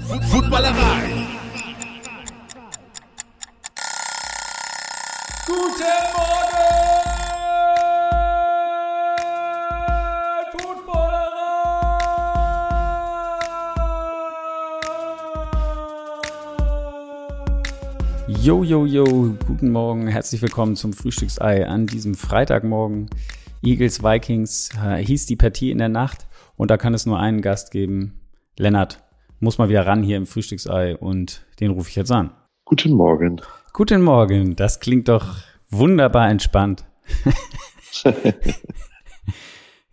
Footballerei. Guten Morgen, Footballerei. Yo, yo, yo, guten Morgen, herzlich willkommen zum Frühstücksei an diesem Freitagmorgen. Eagles Vikings äh, hieß die Partie in der Nacht und da kann es nur einen Gast geben. Lennart muss mal wieder ran hier im Frühstücksei und den rufe ich jetzt an. Guten Morgen. Guten Morgen, das klingt doch wunderbar entspannt.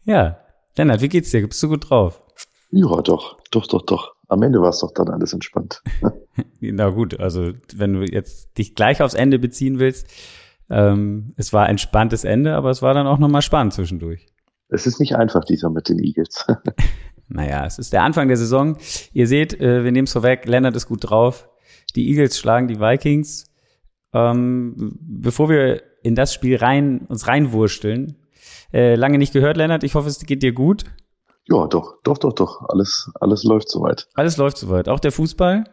ja, Lennart, wie geht's dir? Bist du gut drauf? Ja, doch, doch, doch, doch. Am Ende war es doch dann alles entspannt. Na gut, also wenn du jetzt dich gleich aufs Ende beziehen willst, ähm, es war ein entspanntes Ende, aber es war dann auch nochmal spannend zwischendurch. Es ist nicht einfach, dieser mit den Eagles. naja, es ist der Anfang der Saison. Ihr seht, äh, wir nehmen es vorweg, Lennart ist gut drauf. Die Eagles schlagen die Vikings. Ähm, bevor wir in das Spiel rein, uns reinwursteln, äh, lange nicht gehört, Lennart. Ich hoffe, es geht dir gut. Ja, doch, doch, doch, doch. Alles, alles läuft soweit. Alles läuft soweit. Auch der Fußball?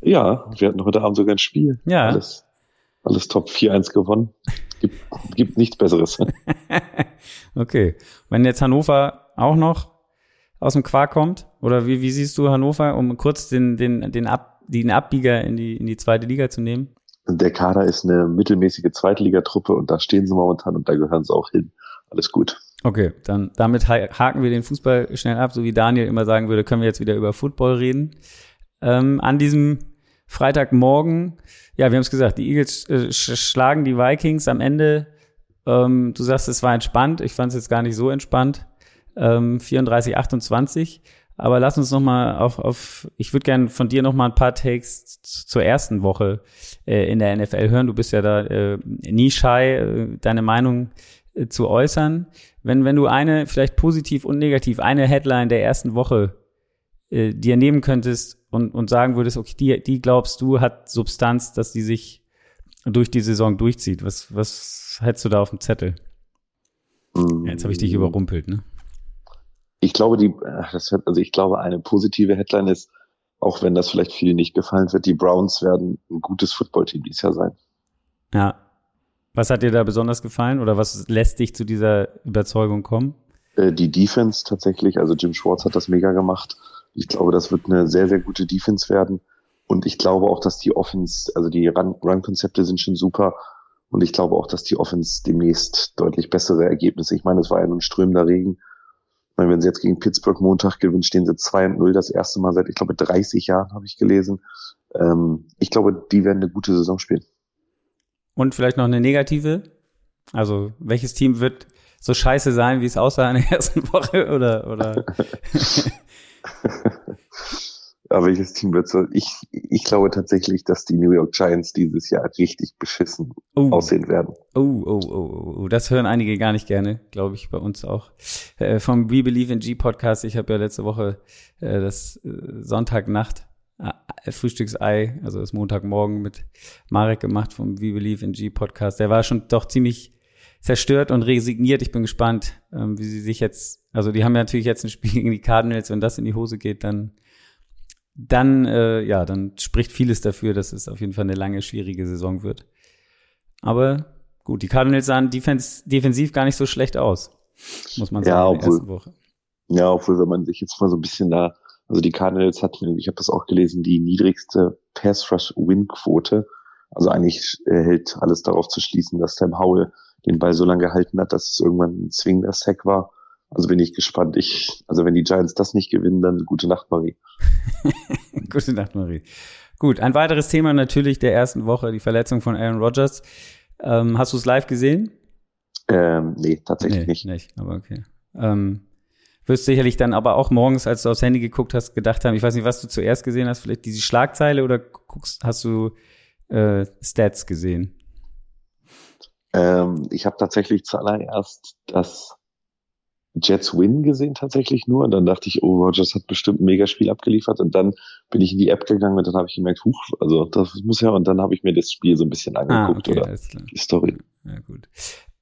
Ja, wir hatten heute Abend sogar ein Spiel. Ja. Alles, alles top 4-1 gewonnen. Gibt, gibt nichts Besseres. okay. Wenn jetzt Hannover auch noch aus dem Quark kommt, oder wie, wie siehst du Hannover, um kurz den, den, den, Ab, den Abbieger in die, in die zweite Liga zu nehmen? Der Kader ist eine mittelmäßige Zweitligatruppe und da stehen sie momentan und da gehören sie auch hin. Alles gut. Okay, dann damit haken wir den Fußball schnell ab, so wie Daniel immer sagen würde, können wir jetzt wieder über Football reden. Ähm, an diesem Freitagmorgen, ja, wir haben es gesagt, die Eagles äh, schlagen die Vikings am Ende. Ähm, du sagst, es war entspannt. Ich fand es jetzt gar nicht so entspannt. Ähm, 34, 28. Aber lass uns noch mal auf, auf ich würde gerne von dir noch mal ein paar Takes zur ersten Woche äh, in der NFL hören. Du bist ja da äh, nie shy, äh, deine Meinung äh, zu äußern. Wenn, wenn du eine, vielleicht positiv und negativ, eine Headline der ersten Woche äh, dir nehmen könntest und, und sagen würdest, okay, die, die glaubst du hat Substanz, dass die sich durch die Saison durchzieht. Was, was hättest du da auf dem Zettel? Mm. Jetzt habe ich dich überrumpelt, ne? Ich glaube, die, also ich glaube, eine positive Headline ist, auch wenn das vielleicht vielen nicht gefallen wird, die Browns werden ein gutes Footballteam dieses Jahr sein. Ja. Was hat dir da besonders gefallen oder was lässt dich zu dieser Überzeugung kommen? Äh, die Defense tatsächlich, also Jim Schwartz hat das mega gemacht. Ich glaube, das wird eine sehr, sehr gute Defense werden. Und ich glaube auch, dass die Offense, also die Run-Konzepte sind schon super. Und ich glaube auch, dass die Offense demnächst deutlich bessere Ergebnisse. Ich meine, es war ja ein strömender Regen. Meine, wenn sie jetzt gegen Pittsburgh Montag gewinnen, stehen sie 2 und 0 das erste Mal seit, ich glaube, 30 Jahren, habe ich gelesen. Ähm, ich glaube, die werden eine gute Saison spielen. Und vielleicht noch eine negative? Also, welches Team wird so scheiße sein, wie es aussah in der ersten Woche? Oder, oder? ja, welches Team wird so? Ich, ich glaube tatsächlich, dass die New York Giants dieses Jahr richtig beschissen Oh. aussehen werden. Oh, oh, oh, oh, das hören einige gar nicht gerne, glaube ich, bei uns auch. Äh, vom We Believe in G Podcast, ich habe ja letzte Woche äh, das äh, Sonntagnacht äh, Frühstücksei, also das Montagmorgen mit Marek gemacht vom We Believe in G Podcast. Der war schon doch ziemlich zerstört und resigniert. Ich bin gespannt, ähm, wie sie sich jetzt, also die haben ja natürlich jetzt ein Spiel gegen die Cardinals, wenn das in die Hose geht, dann dann, äh, ja, dann spricht vieles dafür, dass es auf jeden Fall eine lange, schwierige Saison wird. Aber gut, die Cardinals sahen defens defensiv gar nicht so schlecht aus, muss man Ja, sagen, in der obwohl- ersten Woche. Ja, obwohl, wenn man sich jetzt mal so ein bisschen da, also die Cardinals hatten, ich habe das auch gelesen, die niedrigste Pass-Rush-Win-Quote. Also eigentlich äh, hält alles darauf zu schließen, dass Sam Howell den Ball so lange gehalten hat, dass es irgendwann ein zwingender Sack war. Also bin ich gespannt. Ich, also wenn die Giants das nicht gewinnen, dann gute Nacht, Marie. Gute Nacht, Marie. Gut, ein weiteres Thema natürlich der ersten Woche, die Verletzung von Aaron Rodgers. Ähm, hast du es live gesehen? Ähm, nee, tatsächlich nicht. nicht, aber okay. Ähm, wirst sicherlich dann aber auch morgens, als du aufs Handy geguckt hast, gedacht haben, ich weiß nicht, was du zuerst gesehen hast, vielleicht diese Schlagzeile oder guckst, hast du äh, Stats gesehen? Ähm, ich habe tatsächlich zuallererst das Jets Win gesehen tatsächlich nur. Und dann dachte ich, oh, Rogers hat bestimmt ein Megaspiel abgeliefert. Und dann bin ich in die App gegangen und dann habe ich gemerkt, huch, also das muss ja, und dann habe ich mir das Spiel so ein bisschen Ah, angeguckt okay, oder die Story. Ja, gut.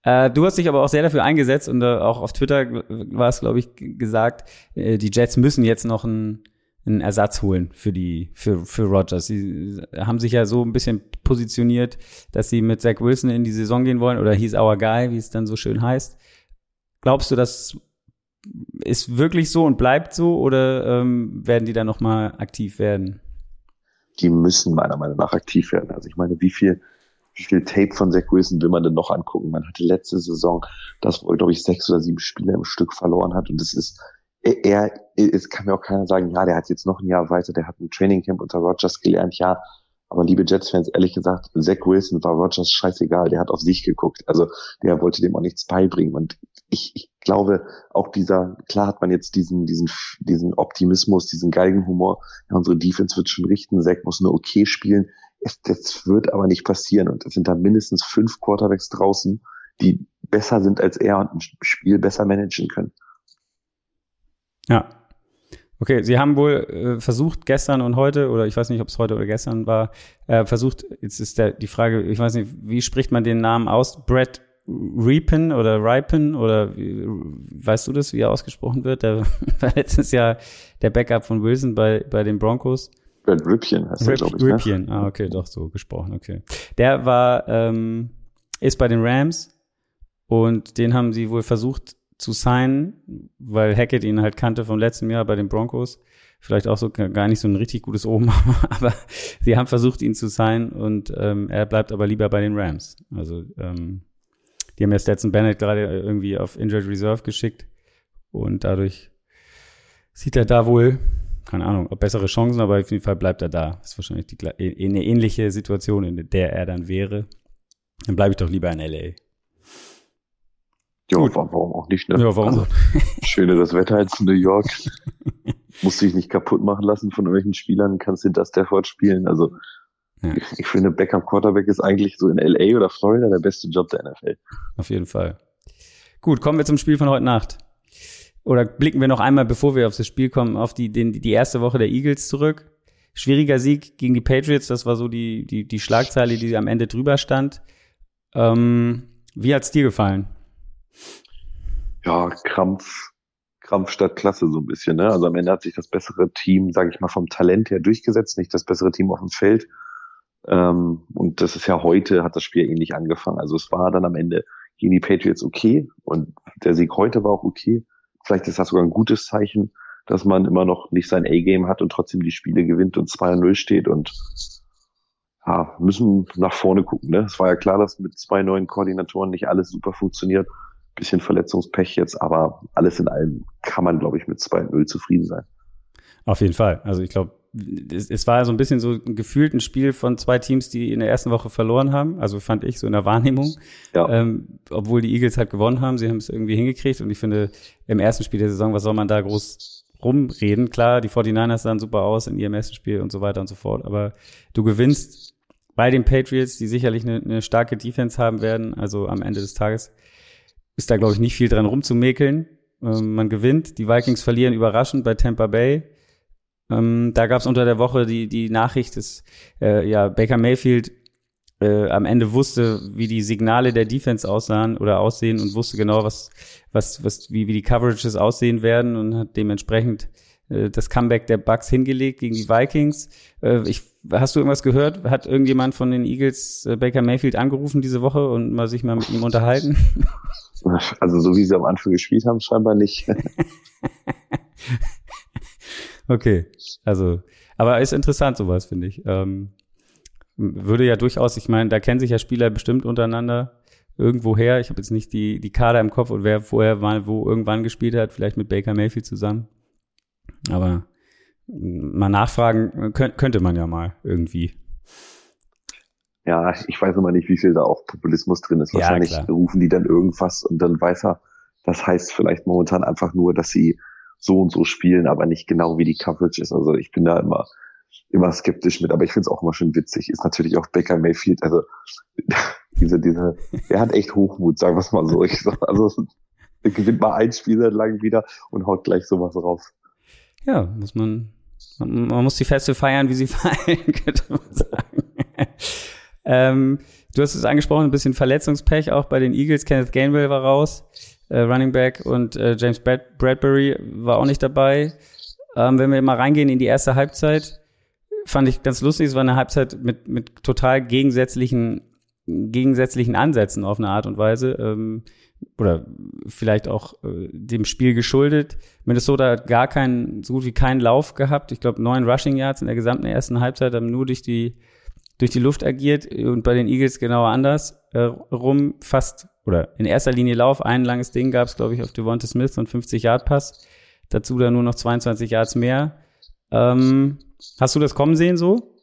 Äh, du hast dich aber auch sehr dafür eingesetzt und äh, auch auf Twitter war es, glaube ich, gesagt, äh, die Jets müssen jetzt noch ein, einen Ersatz holen für die, für, für Rogers. Sie haben sich ja so ein bisschen positioniert, dass sie mit Zach Wilson in die Saison gehen wollen oder he's our guy, wie es dann so schön heißt. Glaubst du, das ist wirklich so und bleibt so oder ähm, werden die dann nochmal aktiv werden? Die müssen meiner Meinung nach aktiv werden. Also ich meine, wie viel, wie viel Tape von Zach Wilson will man denn noch angucken? Man hatte letzte Saison, das wohl, glaube ich, sechs oder sieben Spiele im Stück verloren hat und das ist er, es kann mir auch keiner sagen, ja, der hat jetzt noch ein Jahr weiter, der hat ein Trainingcamp unter Rogers gelernt, ja. Aber liebe Jets-Fans, ehrlich gesagt, Zach Wilson war Rogers scheißegal, der hat auf sich geguckt. Also der wollte dem auch nichts beibringen. Und ich, ich glaube, auch dieser, klar hat man jetzt diesen, diesen, diesen Optimismus, diesen Geigenhumor, ja, unsere Defense wird schon richten, Zach muss nur okay spielen. Es, das wird aber nicht passieren. Und es sind da mindestens fünf Quarterbacks draußen, die besser sind als er und ein Spiel besser managen können. Ja. Okay, Sie haben wohl äh, versucht gestern und heute, oder ich weiß nicht, ob es heute oder gestern war, äh, versucht, jetzt ist der, die Frage, ich weiß nicht, wie spricht man den Namen aus? Brett Reapin oder Ripin oder wie, weißt du das, wie er ausgesprochen wird? Der war letztes Jahr der Backup von Wilson bei, bei den Broncos. Brett Ripien heißt Rip, glaube ich. Ne? Ripien, ne? ah, okay, doch so gesprochen, okay. Der war, ähm, ist bei den Rams und den haben sie wohl versucht zu signen, weil Hackett ihn halt kannte vom letzten Jahr bei den Broncos. Vielleicht auch so gar nicht so ein richtig gutes Oben, aber sie haben versucht, ihn zu signen und ähm, er bleibt aber lieber bei den Rams. Also ähm, die haben ja Stetson Bennett gerade irgendwie auf Injured Reserve geschickt und dadurch sieht er da wohl, keine Ahnung, ob bessere Chancen, aber auf jeden Fall bleibt er da. Das ist wahrscheinlich die, eine ähnliche Situation, in der er dann wäre. Dann bleibe ich doch lieber in LA. Ja, Gut. warum auch nicht, ne? Ja, warum? Also, schöne das Wetter jetzt in New York. Musst dich nicht kaputt machen lassen von irgendwelchen Spielern, kannst hinter Stafford spielen. Also, ja. ich, finde, Backup Quarterback ist eigentlich so in LA oder Florida der beste Job der NFL. Auf jeden Fall. Gut, kommen wir zum Spiel von heute Nacht. Oder blicken wir noch einmal, bevor wir auf das Spiel kommen, auf die, den, die erste Woche der Eagles zurück. Schwieriger Sieg gegen die Patriots, das war so die, die, die Schlagzeile, die am Ende drüber stand. Ähm, wie hat's dir gefallen? ja, Krampf, Krampf statt Klasse so ein bisschen. Ne? Also am Ende hat sich das bessere Team, sage ich mal, vom Talent her durchgesetzt, nicht das bessere Team auf dem Feld. Ähm, und das ist ja heute, hat das Spiel ähnlich angefangen. Also es war dann am Ende gegen die Patriots okay und der Sieg heute war auch okay. Vielleicht ist das sogar ein gutes Zeichen, dass man immer noch nicht sein A-Game hat und trotzdem die Spiele gewinnt und 2-0 steht und ja, müssen nach vorne gucken. Ne? Es war ja klar, dass mit zwei neuen Koordinatoren nicht alles super funktioniert bisschen Verletzungspech jetzt, aber alles in allem kann man, glaube ich, mit 2-0 zufrieden sein. Auf jeden Fall. Also ich glaube, es, es, war so ein bisschen so gefühlt ein Spiel von zwei Teams, die in der ersten Woche verloren haben. Also fand ich so in der Wahrnehmung. Ja. Ähm, obwohl die Eagles halt gewonnen haben. Sie haben es irgendwie hingekriegt. Und ich finde, im ersten Spiel der Saison, was soll man da groß rumreden? Klar, die 49ers sahen super aus in ihrem ersten Spiel und so weiter und so fort. Aber du gewinnst bei den Patriots, die sicherlich eine, eine starke Defense haben werden. Also am Ende des Tages ist da, glaube ich, nicht viel dran rumzumäkeln. Ähm, man gewinnt. Die Vikings verlieren überraschend bei Tampa Bay. Ähm, da gab es unter der Woche die, die Nachricht, dass äh, ja, Baker Mayfield äh, am Ende wusste, wie die Signale der Defense aussahen oder aussehen und wusste genau, was, was, was, wie, wie die Coverages aussehen werden und hat dementsprechend äh, das Comeback der Bucks hingelegt gegen die Vikings. Äh, ich, hast du irgendwas gehört? Hat irgendjemand von den Eagles äh, Baker Mayfield angerufen diese Woche und mal sich mal mit ihm unterhalten? Also so wie sie am Anfang gespielt haben, scheinbar nicht. okay, also, aber ist interessant sowas, finde ich. Ähm, würde ja durchaus, ich meine, da kennen sich ja Spieler bestimmt untereinander irgendwoher. Ich habe jetzt nicht die, die Kader im Kopf und wer vorher mal wo irgendwann gespielt hat, vielleicht mit Baker Mayfield zusammen. Aber mal nachfragen könnte man ja mal irgendwie ja, ich weiß immer nicht, wie viel da auch Populismus drin ist. Wahrscheinlich ja, rufen die dann irgendwas und dann weiß er, das heißt vielleicht momentan einfach nur, dass sie so und so spielen, aber nicht genau wie die Coverage ist. Also ich bin da immer, immer skeptisch mit, aber ich finde es auch immer schön witzig. Ist natürlich auch Baker Mayfield, also diese, diese, er hat echt Hochmut, sagen wir mal so. Ich sag, also gewinnt mal ein Spiel seit langem wieder und haut gleich sowas raus. Ja, muss man, man muss die Feste feiern, wie sie fallen, könnte man sagen. Ähm, du hast es angesprochen, ein bisschen Verletzungspech auch bei den Eagles. Kenneth Gainwell war raus, äh, Running Back und äh, James Brad Bradbury war auch nicht dabei. Ähm, wenn wir mal reingehen in die erste Halbzeit, fand ich ganz lustig. Es war eine Halbzeit mit, mit total gegensätzlichen, gegensätzlichen Ansätzen auf eine Art und Weise. Ähm, oder vielleicht auch äh, dem Spiel geschuldet. Minnesota hat gar keinen, so gut wie keinen Lauf gehabt. Ich glaube, neun Rushing Yards in der gesamten ersten Halbzeit haben nur durch die, durch die Luft agiert und bei den Eagles genauer anders äh, rum. Fast, oder in erster Linie Lauf. Ein langes Ding gab es, glaube ich, auf Devonta Smith und 50 Yard Pass. Dazu dann nur noch 22 Yards mehr. Ähm, hast du das kommen sehen so?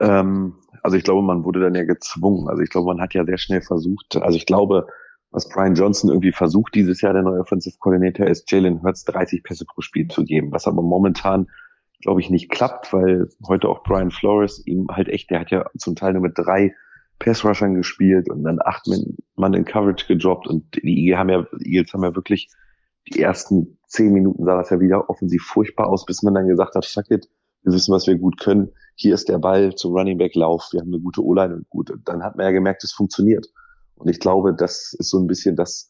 Ähm, also ich glaube, man wurde dann ja gezwungen. Also ich glaube, man hat ja sehr schnell versucht. Also ich glaube, was Brian Johnson irgendwie versucht dieses Jahr, der neue Offensive Coordinator, ist Jalen Hurts 30 Pässe pro Spiel zu geben, was aber momentan, glaube ich, nicht klappt, weil heute auch Brian Flores ihm halt echt, der hat ja zum Teil nur mit drei Pass-Rushern gespielt und dann acht Mann in Coverage gedroppt und die haben ja, Eagles haben ja wirklich die ersten zehn Minuten sah das ja wieder offensiv furchtbar aus, bis man dann gesagt hat, fuck it, wir wissen, was wir gut können. Hier ist der Ball zum Running Back Lauf. Wir haben eine gute O-Line und gut. Und dann hat man ja gemerkt, es funktioniert. Und ich glaube, das ist so ein bisschen das,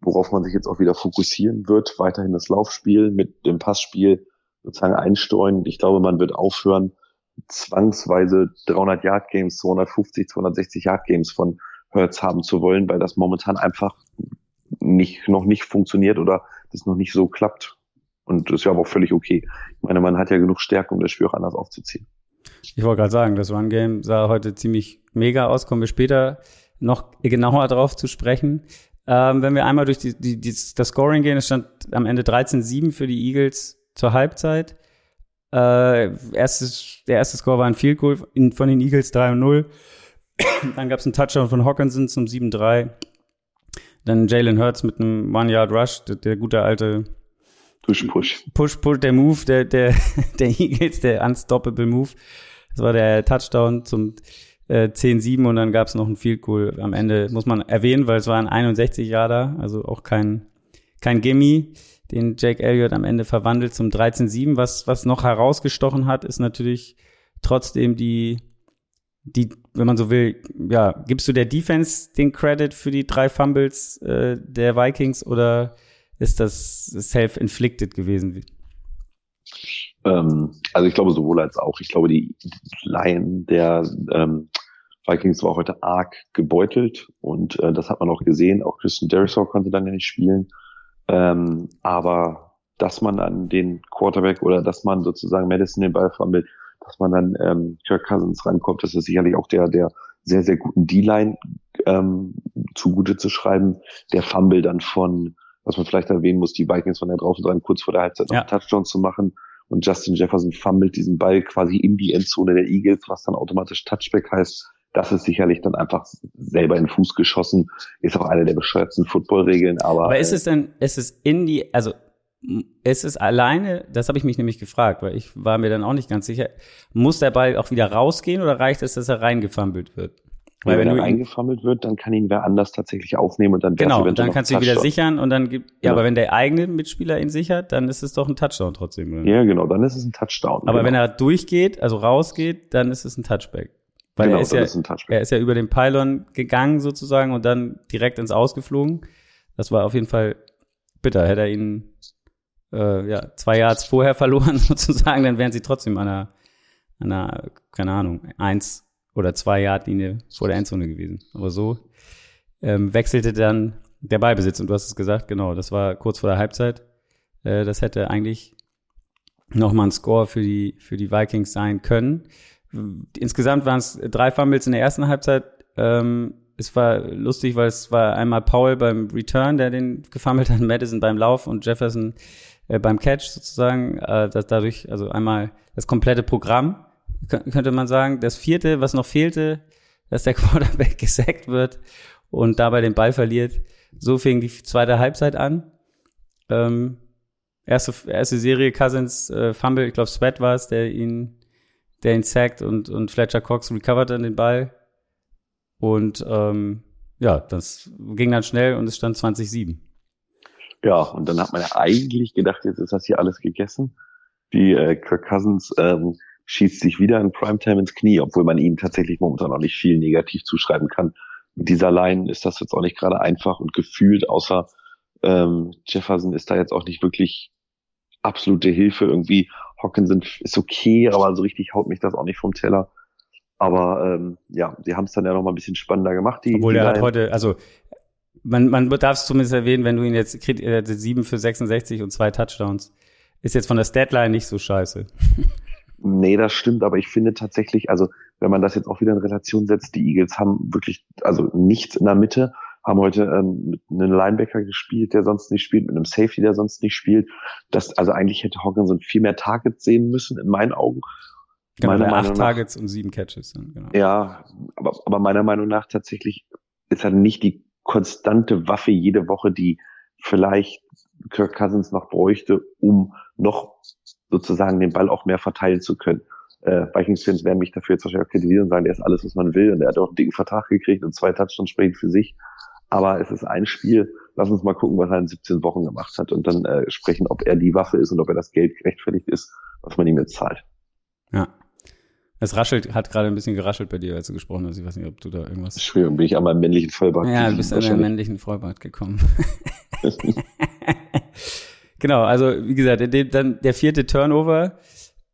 worauf man sich jetzt auch wieder fokussieren wird. Weiterhin das Laufspiel mit dem Passspiel sozusagen einsteuern. Ich glaube, man wird aufhören, zwangsweise 300 Yard Games, 250, 260 Yard Games von Hertz haben zu wollen, weil das momentan einfach nicht, noch nicht funktioniert oder das noch nicht so klappt. Und das ist ja aber auch völlig okay. Ich meine, man hat ja genug Stärke, um das Spiel auch anders aufzuziehen. Ich wollte gerade sagen, das One-Game sah heute ziemlich mega aus. Kommen wir später noch genauer drauf zu sprechen. Ähm, wenn wir einmal durch die, die, die, das Scoring gehen, es stand am Ende 13-7 für die Eagles zur Halbzeit. Äh, erstes, der erste Score war ein Field Goal von den Eagles 3-0. Dann gab es einen Touchdown von Hawkinson zum 7-3. Dann Jalen Hurts mit einem One-Yard-Rush, der, der, gute alte Push-Push. Push-Push, der Move der, der, der Eagles, der Unstoppable Move. Das war der Touchdown zum äh, 10-7 und dann gab es noch ein Field Goal am Ende, muss man erwähnen, weil es war ein 61 Jahre, also auch kein, kein Gimme, den Jake Elliott am Ende verwandelt zum 13-7. Was, was noch herausgestochen hat, ist natürlich trotzdem die, die, wenn man so will, ja, gibst du der Defense den Credit für die drei Fumbles äh, der Vikings oder ist das self-inflicted gewesen? Ähm, also ich glaube sowohl als auch. Ich glaube, die Line der ähm, Vikings war heute arg gebeutelt und äh, das hat man auch gesehen. Auch Christian Derisor konnte dann ja nicht spielen. Ähm, aber dass man an den Quarterback oder dass man sozusagen Madison den Ball fummelt, dass man dann ähm, Kirk Cousins rankommt, das ist sicherlich auch der, der sehr, sehr guten D-Line ähm, zugute zu schreiben. Der Fumble dann von, was man vielleicht erwähnen muss, die Vikings von der draußen dran, kurz vor der Halbzeit noch einen Touchdown zu machen. Und Justin Jefferson fummelt diesen Ball quasi in die Endzone der Eagles, was dann automatisch Touchback heißt. Das ist sicherlich dann einfach selber in den Fuß geschossen. Ist auch eine der bescheuertsten Footballregeln, aber. Aber ist es denn, ist es in die, also ist es alleine, das habe ich mich nämlich gefragt, weil ich war mir dann auch nicht ganz sicher, muss der Ball auch wieder rausgehen oder reicht es, dass er reingefummelt wird? Weil ja, wenn, wenn er reingefummelt wird, dann kann ihn wer anders tatsächlich aufnehmen und dann Genau, und dann kannst du ihn wieder sichern und dann gibt, ja, genau. aber wenn der eigene Mitspieler ihn sichert, dann ist es doch ein Touchdown trotzdem. Oder? Ja, genau, dann ist es ein Touchdown. Aber genau. wenn er durchgeht, also rausgeht, dann ist es ein Touchback. Weil genau, er ist ja, ist er ist ja über den Pylon gegangen sozusagen und dann direkt ins Ausgeflogen. Das war auf jeden Fall bitter. Hätte er ihn äh, ja, zwei Yards vorher verloren sozusagen, dann wären sie trotzdem an einer, an einer, keine Ahnung, eins oder zwei Yard Linie vor der Endzone gewesen. Aber so ähm, wechselte dann der Ballbesitz und du hast es gesagt, genau, das war kurz vor der Halbzeit. Äh, das hätte eigentlich nochmal ein Score für die, für die Vikings sein können. Insgesamt waren es drei Fumbles in der ersten Halbzeit. Ähm, es war lustig, weil es war einmal Paul beim Return, der den gefummelt hat, Madison beim Lauf und Jefferson äh, beim Catch sozusagen. Äh, dass dadurch, also einmal das komplette Programm, könnte man sagen. Das vierte, was noch fehlte, dass der Quarterback gesackt wird und dabei den Ball verliert. So fing die zweite Halbzeit an. Ähm, erste, erste Serie Cousins äh, Fumble, ich glaube Sweat war es, der ihn, ihn sackt und, und Fletcher Cox recovert dann den Ball. Und ähm, ja, das ging dann schnell und es stand 20-7. Ja, und dann hat man ja eigentlich gedacht, jetzt ist das hier alles gegessen. Die äh, Kirk Cousins ähm, schießt sich wieder in Primetime ins Knie, obwohl man ihm tatsächlich momentan auch nicht viel negativ zuschreiben kann. Mit dieser Line ist das jetzt auch nicht gerade einfach und gefühlt, außer ähm, Jefferson ist da jetzt auch nicht wirklich absolute Hilfe. Irgendwie Hawkinson ist okay, aber so richtig haut mich das auch nicht vom Teller. Aber ähm, ja, sie haben es dann ja noch mal ein bisschen spannender gemacht. Die, Obwohl die er hat heute, also man, man darf es zumindest erwähnen, wenn du ihn jetzt kriegt, er hatte sieben für 66 und zwei Touchdowns. Ist jetzt von der Statline nicht so scheiße. Nee, das stimmt, aber ich finde tatsächlich, also wenn man das jetzt auch wieder in Relation setzt, die Eagles haben wirklich, also nichts in der Mitte, haben heute ähm, mit einem Linebacker gespielt, der sonst nicht spielt, mit einem Safety, der sonst nicht spielt. Das, also eigentlich hätte Hawkinson viel mehr Targets sehen müssen, in meinen Augen. Genau, Meiner Meinung acht nach- Targets und sieben Catches. Dann, genau. Ja, aber, aber meiner Meinung nach tatsächlich ist er nicht die konstante Waffe jede Woche, die vielleicht Kirk Cousins noch bräuchte, um noch sozusagen den Ball auch mehr verteilen zu können. Äh, Vikings-Fans werden mich dafür jetzt wahrscheinlich auch kritisieren und sagen, der ist alles, was man will und er hat auch einen dicken Vertrag gekriegt und zwei Touchdowns sprechen für sich. Aber es ist ein Spiel. Lass uns mal gucken, was er in 17 Wochen gemacht hat und dann äh, sprechen, ob er die Waffe ist und ob er das Geld gerechtfertigt ist, was man ihm jetzt zahlt. Ja. Es raschelt, hat gerade ein bisschen geraschelt bei dir, als du gesprochen hast. Ich weiß nicht, ob du da irgendwas. Entschuldigung, bin ich an meinem männlichen Vollbart. Ja, du bist an wahrscheinlich. männlichen Vollbart gekommen. genau, also wie gesagt, der, dann der vierte Turnover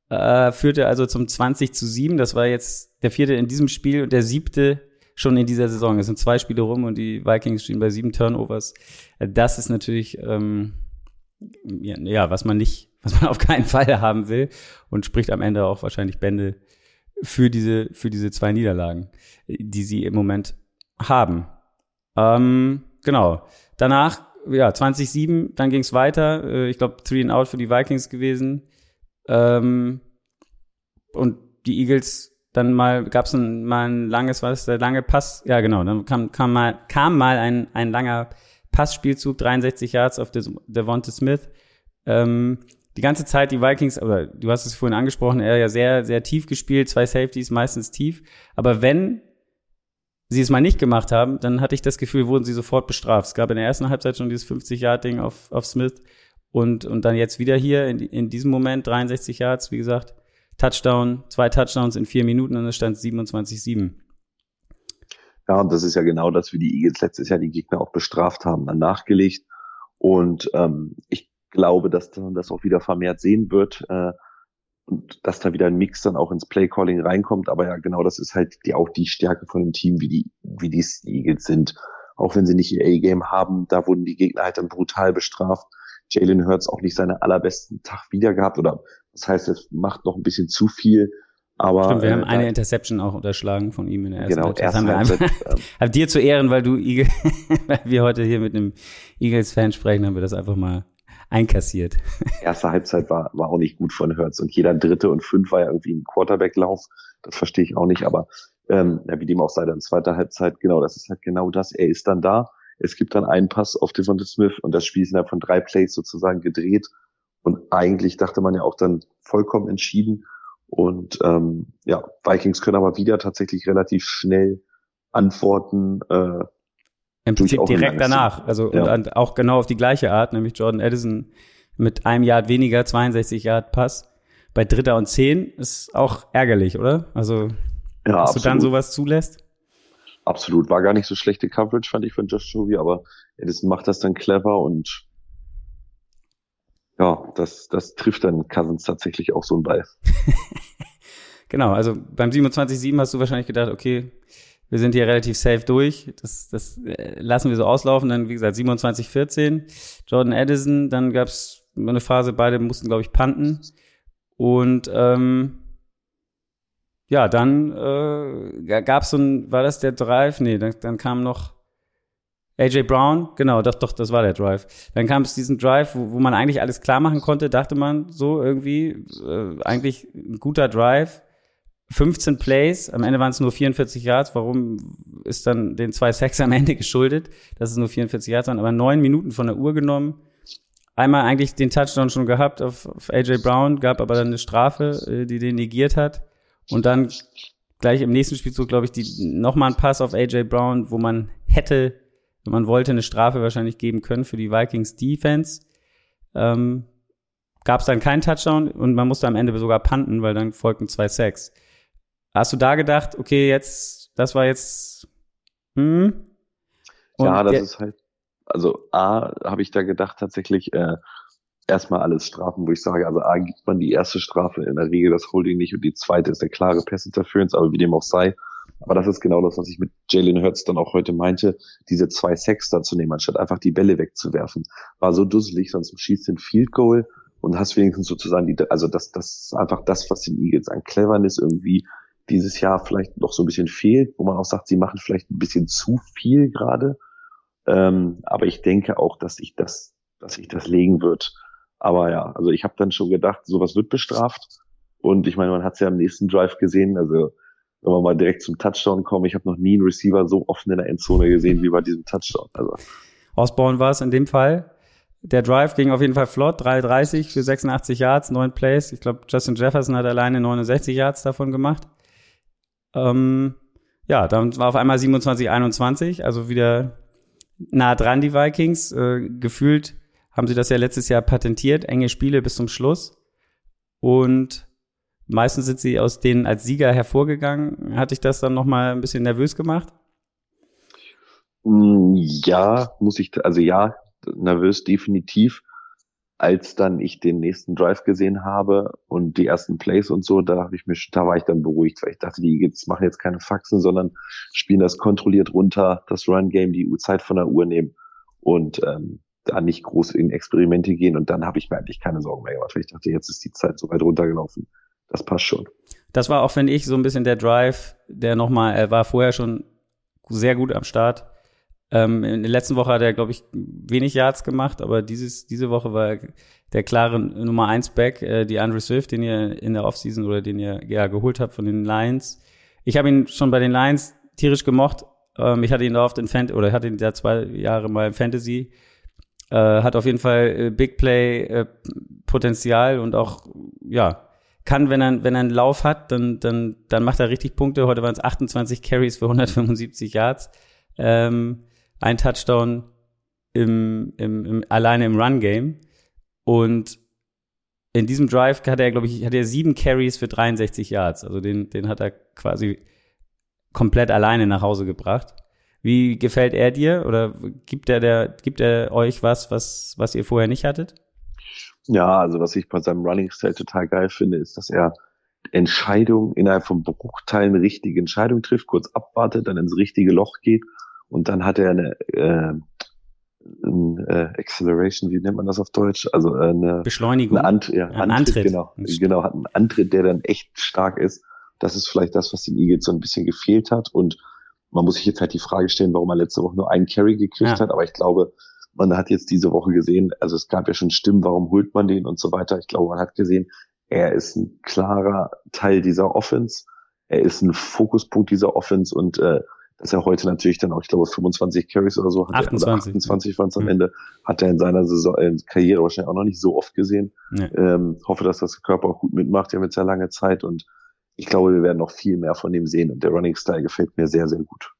äh, führte also zum 20 zu 7. Das war jetzt der vierte in diesem Spiel und der siebte schon in dieser Saison. Es sind zwei Spiele rum und die Vikings stehen bei sieben Turnovers. Äh, Das ist natürlich ähm, ja, was man nicht, was man auf keinen Fall haben will und spricht am Ende auch wahrscheinlich Bände für diese, für diese zwei Niederlagen, die sie im Moment haben. Ähm, genau. Danach, ja, 2007, dann ging es weiter. Äh, ich glaube, Three and Out für die Vikings gewesen. Ähm, und die Eagles dann mal, gab es ein, mal ein langes, was der lange Pass, ja genau, dann kam, kam mal, kam mal ein, ein langer Passspielzug, 63 Yards auf Des- Devonta Smith. Ähm, die ganze Zeit die Vikings, oder du hast es vorhin angesprochen, er ja sehr, sehr tief gespielt, zwei Safeties, meistens tief. Aber wenn sie es mal nicht gemacht haben, dann hatte ich das Gefühl, wurden sie sofort bestraft. Es gab in der ersten Halbzeit schon dieses 50-Yard-Ding auf, auf Smith und, und dann jetzt wieder hier in, in diesem Moment 63 Yards, wie gesagt, Touchdown, zwei Touchdowns in vier Minuten und es stand 27-7. Ja, und das ist ja genau das, wie die Eagles letztes Jahr die Gegner auch bestraft haben, dann nachgelegt. Und ähm, ich glaube, dass man das auch wieder vermehrt sehen wird äh, und dass da wieder ein Mix dann auch ins Playcalling reinkommt. Aber ja, genau das ist halt die, auch die Stärke von dem Team, wie die, wie die Eagles sind. Auch wenn sie nicht ihr A-Game haben, da wurden die Gegner halt dann brutal bestraft. Jalen Hurts auch nicht seinen allerbesten Tag wieder gehabt oder das heißt, es macht noch ein bisschen zu viel. Aber Stimmt, wir haben äh, eine Interception auch unterschlagen von ihm in der ersten genau Halbzeit. Das haben wir Halbzeit, einfach, ähm, Hab dir zu Ehren, weil du Eagle, weil wir heute hier mit einem Eagles-Fan sprechen, haben wir das einfach mal einkassiert. erste Halbzeit war, war auch nicht gut von Hurts und jeder dritte und fünf war ja irgendwie ein Quarterback-Lauf. Das verstehe ich auch nicht, aber ähm, ja, wie dem auch sei, dann zweite Halbzeit, genau, das ist halt genau das. Er ist dann da. Es gibt dann einen Pass auf Devonta Smith und das Spiel ist innerhalb von drei Plays sozusagen gedreht. Und eigentlich dachte man ja auch dann vollkommen entschieden. Und ähm, ja, Vikings können aber wieder tatsächlich relativ schnell antworten. Äh, Im Prinzip direkt danach. Also Ja. und auch genau auf die gleiche Art, nämlich Jordan Addison mit einem Yard weniger, 62 Yard Pass. Bei Dritter und Zehn ist auch ärgerlich, oder? Also, ja, dass du dann sowas zulässt? Absolut. War gar nicht so schlechte Coverage, fand ich von Josh Jovi, aber Edison macht das dann clever und ja, das, das trifft dann Cousins tatsächlich auch so ein Ball. Genau, also beim 27-7 hast du wahrscheinlich gedacht, okay, wir sind hier relativ safe durch. Das, das äh, lassen wir so auslaufen. Dann, wie gesagt, 27-14. Jordan Addison, dann gab es eine Phase, beide mussten, glaube ich, panten. Und ähm, ja, dann äh, gab es so ein, war das der Drive? Nee, dann, dann kam noch AJ Brown, genau, doch, doch, das war der Drive. Dann kam es diesen Drive, wo, wo man eigentlich alles klar machen konnte, dachte man so irgendwie, äh, eigentlich ein guter Drive. 15 Plays, am Ende waren es nur 44 Yards. Warum ist dann den zwei Sacks am Ende geschuldet, dass es nur 44 Yards waren, aber neun Minuten von der Uhr genommen. Einmal eigentlich den Touchdown schon gehabt auf, auf AJ Brown, gab aber dann eine Strafe, äh, die den negiert hat. Und dann gleich im nächsten Spielzug, glaube ich, die nochmal ein Pass auf AJ Brown, wo man hätte, man wollte, eine Strafe wahrscheinlich geben können für die Vikings Defense. Ähm, gab es dann keinen Touchdown und man musste am Ende sogar panten, weil dann folgten zwei Sacks. Hast du da gedacht, okay, jetzt, das war jetzt, hm? Und ja, das der- ist halt, also A, habe ich da gedacht tatsächlich, äh, erstmal alles Strafen, wo ich sage, also A gibt man die erste Strafe in der Regel das Holding nicht und die zweite ist der klare Pass Interference, aber wie dem auch sei. Aber das ist genau das, was ich mit Jalen Hurts dann auch heute meinte, diese zwei Sacks da zu nehmen, anstatt einfach die Bälle wegzuwerfen. War so dusselig, sonst schießt den Field Goal und hast wenigstens sozusagen die, also das, das ist einfach das, was den Eagles an Cleverness irgendwie dieses Jahr vielleicht noch so ein bisschen fehlt, wo man auch sagt, sie machen vielleicht ein bisschen zu viel gerade. Ähm, aber ich denke auch, dass ich das, dass ich das legen wird. Aber ja, also ich habe dann schon gedacht, sowas wird bestraft. Und ich meine, man hat es ja am nächsten Drive gesehen. Also wenn wir mal direkt zum Touchdown kommen, ich habe noch nie einen Receiver so offen in der Endzone gesehen wie bei diesem Touchdown. Also. Osborne war es in dem Fall. Der Drive ging auf jeden Fall flott, 3,30 für 86 Yards, 9 Plays. Ich glaube, Justin Jefferson hat alleine 69 Yards davon gemacht. Ähm, ja, dann war auf einmal 27, 21, also wieder nah dran die Vikings. Äh, gefühlt haben sie das ja letztes Jahr patentiert, enge Spiele bis zum Schluss. Und meistens sind sie aus denen als Sieger hervorgegangen. Hatte ich das dann nochmal ein bisschen nervös gemacht? Mm, ja, muss ich, also ja, nervös definitiv als dann ich den nächsten Drive gesehen habe und die ersten Plays und so, da habe ich mich, da war ich dann beruhigt, weil ich dachte, die Eagles machen jetzt keine Faxen, sondern spielen das kontrolliert runter, das Run-Game, die Zeit von der Uhr nehmen und ähm, da nicht groß in Experimente gehen und dann habe ich mir eigentlich keine Sorgen mehr gemacht, weil ich dachte, jetzt ist die Zeit so weit runtergelaufen. Das passt schon. Das war auch, finde ich, so ein bisschen der Drive, der nochmal, er war vorher schon sehr gut am Start ähm, in der letzten Woche hat er, glaube ich, wenig Yards gemacht, aber dieses, diese Woche war der klare Nummer 1 Back, äh, die Andre Swift, den ihr in der Offseason oder den ihr ja geholt habt von den Lions. Ich habe ihn schon bei den Lions tierisch gemocht. Ähm, ich hatte ihn da oft in Fantasy, oder hatte ihn da zwei Jahre mal in Fantasy. Äh, hat auf jeden Fall äh, Big Play äh, Potenzial und auch, ja, kann, wenn er, wenn er einen Lauf hat, dann, dann, dann macht er richtig Punkte. Heute waren es 28 Carries für 175 Yards. Ähm, ein Touchdown im, im, im, alleine im Run-Game. Und in diesem Drive hat er, glaube ich, hat er sieben Carries für 63 Yards. Also den, den hat er quasi komplett alleine nach Hause gebracht. Wie gefällt er dir oder gibt er der, gibt er euch was, was, was ihr vorher nicht hattet? Ja, also was ich bei seinem Running Style total geil finde, ist, dass er Entscheidungen innerhalb von Bruchteilen richtige Entscheidungen trifft, kurz abwartet, dann ins richtige Loch geht und dann hat er eine äh, ein, äh, Acceleration, wie nennt man das auf Deutsch? Also äh, eine Beschleunigung. Eine Ant ja, ein Antritt, Antritt, genau. Genau, hat einen Antritt, der dann echt stark ist. Das ist vielleicht das, was den Eagles so ein bisschen gefehlt hat. Und man muss sich jetzt halt die Frage stellen, warum er letzte Woche nur einen Carry gekriegt ja. hat. Aber ich glaube, man hat jetzt diese Woche gesehen, also es gab ja schon Stimmen, warum holt man den und so weiter. Ich glaube, man hat gesehen, er ist ein klarer Teil dieser Offense. Er ist ein Fokuspunkt dieser Offense und äh, dass er heute natürlich dann auch, ich glaube, 25 Carries oder so hat 28, er, 28 waren es am mhm. Ende, hat er in seiner Saison, in Karriere wahrscheinlich auch noch nicht so oft gesehen. Nee. Ähm, hoffe, dass das Körper auch gut mitmacht, ja mit sehr lange Zeit und ich glaube, wir werden noch viel mehr von dem sehen und der Running Style gefällt mir sehr, sehr gut.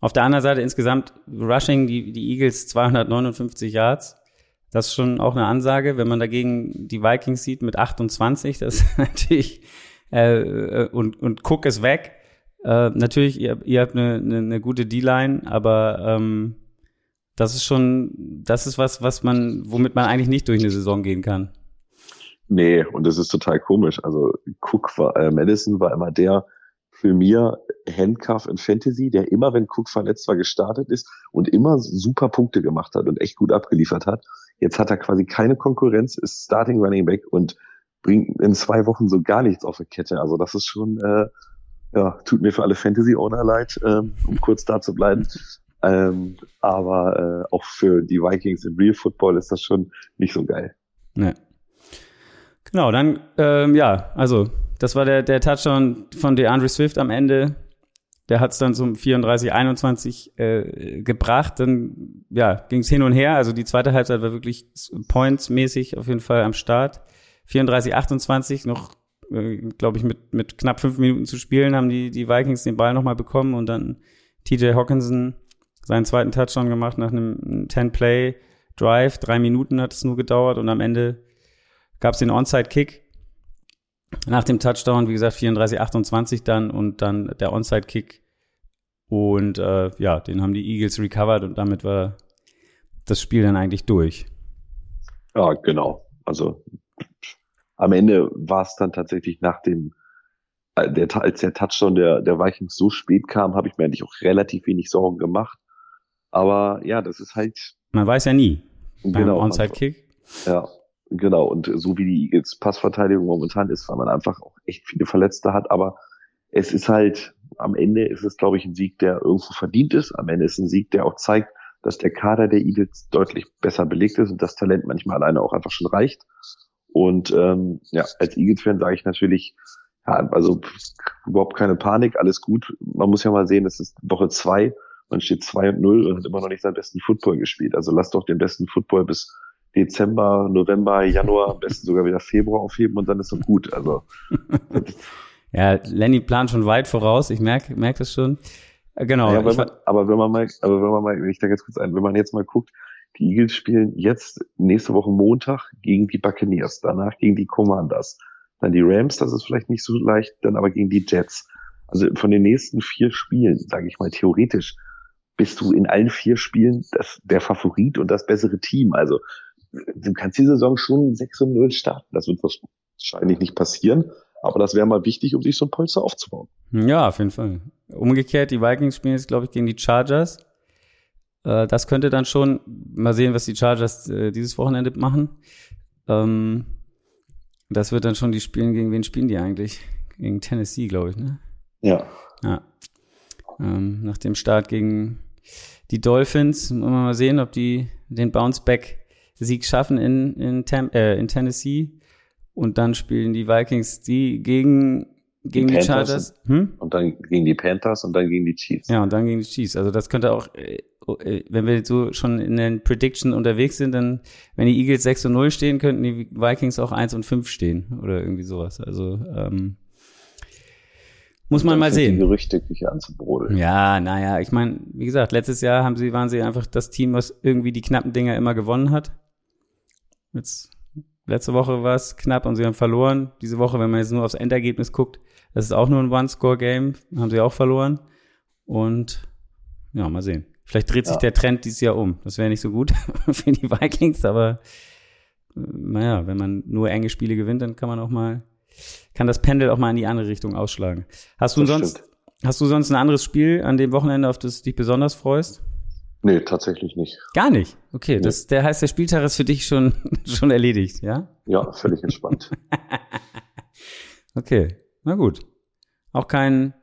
Auf der anderen Seite insgesamt Rushing, die, die Eagles 259 Yards. Das ist schon auch eine Ansage, wenn man dagegen die Vikings sieht mit 28, das ist natürlich äh, äh, und, und Cook ist weg. Äh, natürlich, ihr, ihr habt eine, eine, eine gute D-Line, aber ähm, das ist schon, das ist was, was man, womit man eigentlich nicht durch eine Saison gehen kann. Nee, und das ist total komisch. Also Cook war, äh, Madison war immer der für mir Handcuff in Fantasy, der immer, wenn Cook verletzt war, gestartet ist und immer super Punkte gemacht hat und echt gut abgeliefert hat. Jetzt hat er quasi keine Konkurrenz, ist Starting Running Back und bringt in zwei Wochen so gar nichts auf der Kette. Also das ist schon äh, ja, tut mir für alle Fantasy-Owner leid, ähm, um kurz da zu bleiben. Ähm, aber äh, auch für die Vikings im Real Football ist das schon nicht so geil. Nee. Genau, dann, ähm, ja, also das war der, der Touchdown von DeAndre Swift am Ende. Der hat es dann zum 34-21 äh, gebracht. Dann ja, ging es hin und her. Also die zweite Halbzeit war wirklich points-mäßig auf jeden Fall am Start. 34-28, noch äh, glaube ich, mit, mit knapp fünf Minuten zu spielen, haben die, die Vikings den Ball nochmal bekommen und dann TJ Hawkinson seinen zweiten Touchdown gemacht nach einem 10-Play-Drive. Drei Minuten hat es nur gedauert und am Ende gab es den Onside-Kick nach dem Touchdown, wie gesagt, 34-28 dann und dann der Onside-Kick. Und äh, ja, den haben die Eagles recovered und damit war das Spiel dann eigentlich durch. Ja, genau. Also am Ende war es dann tatsächlich nach dem, äh, der, als der Touchdown der, der Vikings so spät kam, habe ich mir eigentlich auch relativ wenig Sorgen gemacht. Aber ja, das ist halt. Man weiß ja nie. Beim genau. Onside-Kick. Ja, genau. Und so wie die Eagles Passverteidigung momentan ist, weil man einfach auch echt viele Verletzte hat. Aber es ist halt, am Ende ist es, glaube ich, ein Sieg, der irgendwo verdient ist. Am Ende ist ein Sieg, der auch zeigt, dass der Kader der Eagles deutlich besser belegt ist und das Talent manchmal alleine auch einfach schon reicht. Und ähm, ja, als Eagles-Fan sage ich natürlich, ja, also überhaupt keine Panik, alles gut. Man muss ja mal sehen, es ist Woche zwei, man steht zwei und null und hat immer noch nicht seinen besten Football gespielt. Also lasst doch den besten Football bis Dezember, November, Januar, am besten sogar wieder Februar aufheben und dann ist es gut. Also ja, Lenny plant schon weit voraus. Ich merke merk das schon. Äh, genau. Ja, wenn man, aber wenn man mal, aber wenn man mal, ich da ganz kurz ein, wenn man jetzt mal guckt, die Eagles spielen jetzt nächste Woche Montag gegen die Buccaneers, danach gegen die Commanders, dann die Rams, das ist vielleicht nicht so leicht, dann aber gegen die Jets. Also von den nächsten vier Spielen, sage ich mal theoretisch, bist du in allen vier Spielen das, der Favorit und das bessere Team. Also du kannst die Saison schon 6 und 0 starten. Das wird wahrscheinlich nicht passieren, aber das wäre mal wichtig, um sich so ein Polster aufzubauen. Ja, auf jeden Fall. Umgekehrt, die Vikings spielen jetzt, glaube ich, gegen die Chargers. Äh, das könnte dann schon, mal sehen, was die Chargers äh, dieses Wochenende machen. Ähm, das wird dann schon die spielen, gegen wen spielen die eigentlich? Gegen Tennessee, glaube ich, ne? Ja. Ja. Ähm, nach dem Start gegen die Dolphins, mal sehen, ob die den Bounce-Back-Sieg schaffen in, in, Tem äh, in Tennessee. Und dann spielen die Vikings die gegen, gegen die, die Chargers. Hm? Und dann gegen die Panthers und dann gegen die Chiefs. Ja, und dann gegen die Chiefs. Also das könnte auch, äh, äh, wenn wir so schon in den Prediction unterwegs sind, dann, wenn die Eagles 6 und 0 stehen, könnten die Vikings auch 1 und 5 stehen oder irgendwie sowas. Also ähm, muss man mal sehen. Die Gerüchteküche anzubrodeln. Ja, naja, ich meine, wie gesagt, letztes Jahr haben sie, waren sie einfach das Team, was irgendwie die knappen Dinger immer gewonnen hat. Jetzt Letzte Woche war es knapp und sie haben verloren. Diese Woche, wenn man jetzt nur aufs Endergebnis guckt, das ist auch nur ein One-Score-Game, haben sie auch verloren. Und ja, mal sehen. Vielleicht dreht sich ja. der Trend dieses Jahr um. Das wäre nicht so gut für die Vikings, aber äh, naja, wenn man nur enge Spiele gewinnt, dann kann man auch mal, kann das Pendel auch mal in die andere Richtung ausschlagen. Hast du das sonst, stimmt. hast du sonst ein anderes Spiel an dem Wochenende, auf das du dich besonders freust? Nee, tatsächlich nicht. Gar nicht. Okay, nee. das, der heißt, der Spieltag ist für dich schon, schon erledigt, ja? Ja, völlig entspannt. okay, na gut. Auch kein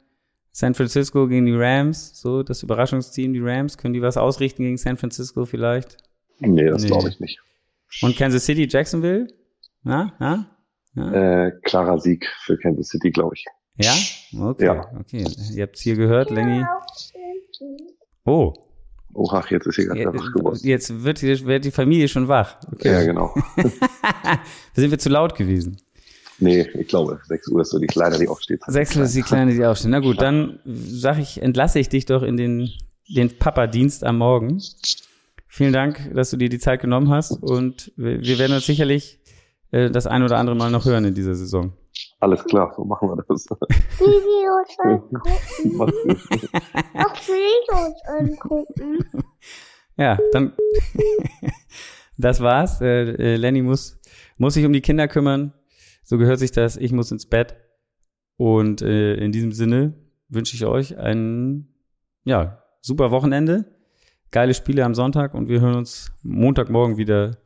San Francisco gegen die Rams, so das Überraschungsteam, die Rams, können die was ausrichten gegen San Francisco vielleicht? Nee, das nee. glaube ich nicht. Und Kansas City, Jacksonville? Ja, ja? ja? Äh, klarer Sieg für Kansas City, glaube ich. Ja? Okay, ja. okay. Ihr habt es hier gehört, Lenny. Oh, Oh, ach, jetzt ist sie gerade wach geworden. Jetzt wird, wird die Familie schon wach. Okay. Ja, genau. Sind wir zu laut gewesen? Nee, ich glaube, 6 Uhr ist so die Kleine, die aufsteht. 6 Uhr ist die Kleine, die aufsteht. Na gut, dann sag ich, entlasse ich dich doch in den, den Papa-Dienst am Morgen. Vielen Dank, dass du dir die Zeit genommen hast und wir, wir werden uns sicherlich äh, das ein oder andere Mal noch hören in dieser Saison. Alles klar, so machen wir das. Videos angucken. Auch Videos angucken. Ja, dann das war's. Äh, äh, Lenny muss, muss sich um die Kinder kümmern. So gehört sich das. Ich muss ins Bett. Und äh, in diesem Sinne wünsche ich euch ein ja, super Wochenende. Geile Spiele am Sonntag und wir hören uns Montagmorgen wieder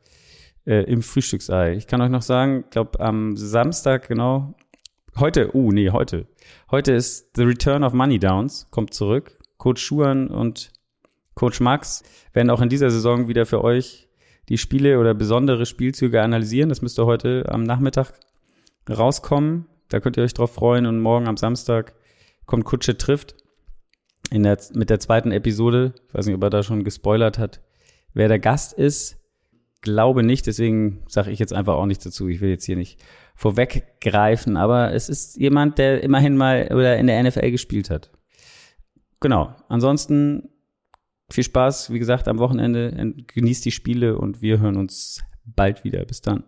äh, im Frühstücksei. Ich kann euch noch sagen, glaube am Samstag genau Heute, uh, nee, heute. Heute ist The Return of Money Downs, kommt zurück. Coach Schuhan und Coach Max werden auch in dieser Saison wieder für euch die Spiele oder besondere Spielzüge analysieren. Das müsste heute am Nachmittag rauskommen. Da könnt ihr euch drauf freuen. Und morgen am Samstag kommt Kutsche trifft in der, mit der zweiten Episode. Ich weiß nicht, ob er da schon gespoilert hat, wer der Gast ist. Glaube nicht, deswegen sage ich jetzt einfach auch nichts dazu. Ich will jetzt hier nicht vorweggreifen, aber es ist jemand, der immerhin mal oder in der NFL gespielt hat. Genau. Ansonsten viel Spaß, wie gesagt, am Wochenende. Genießt die Spiele und wir hören uns bald wieder. Bis dann.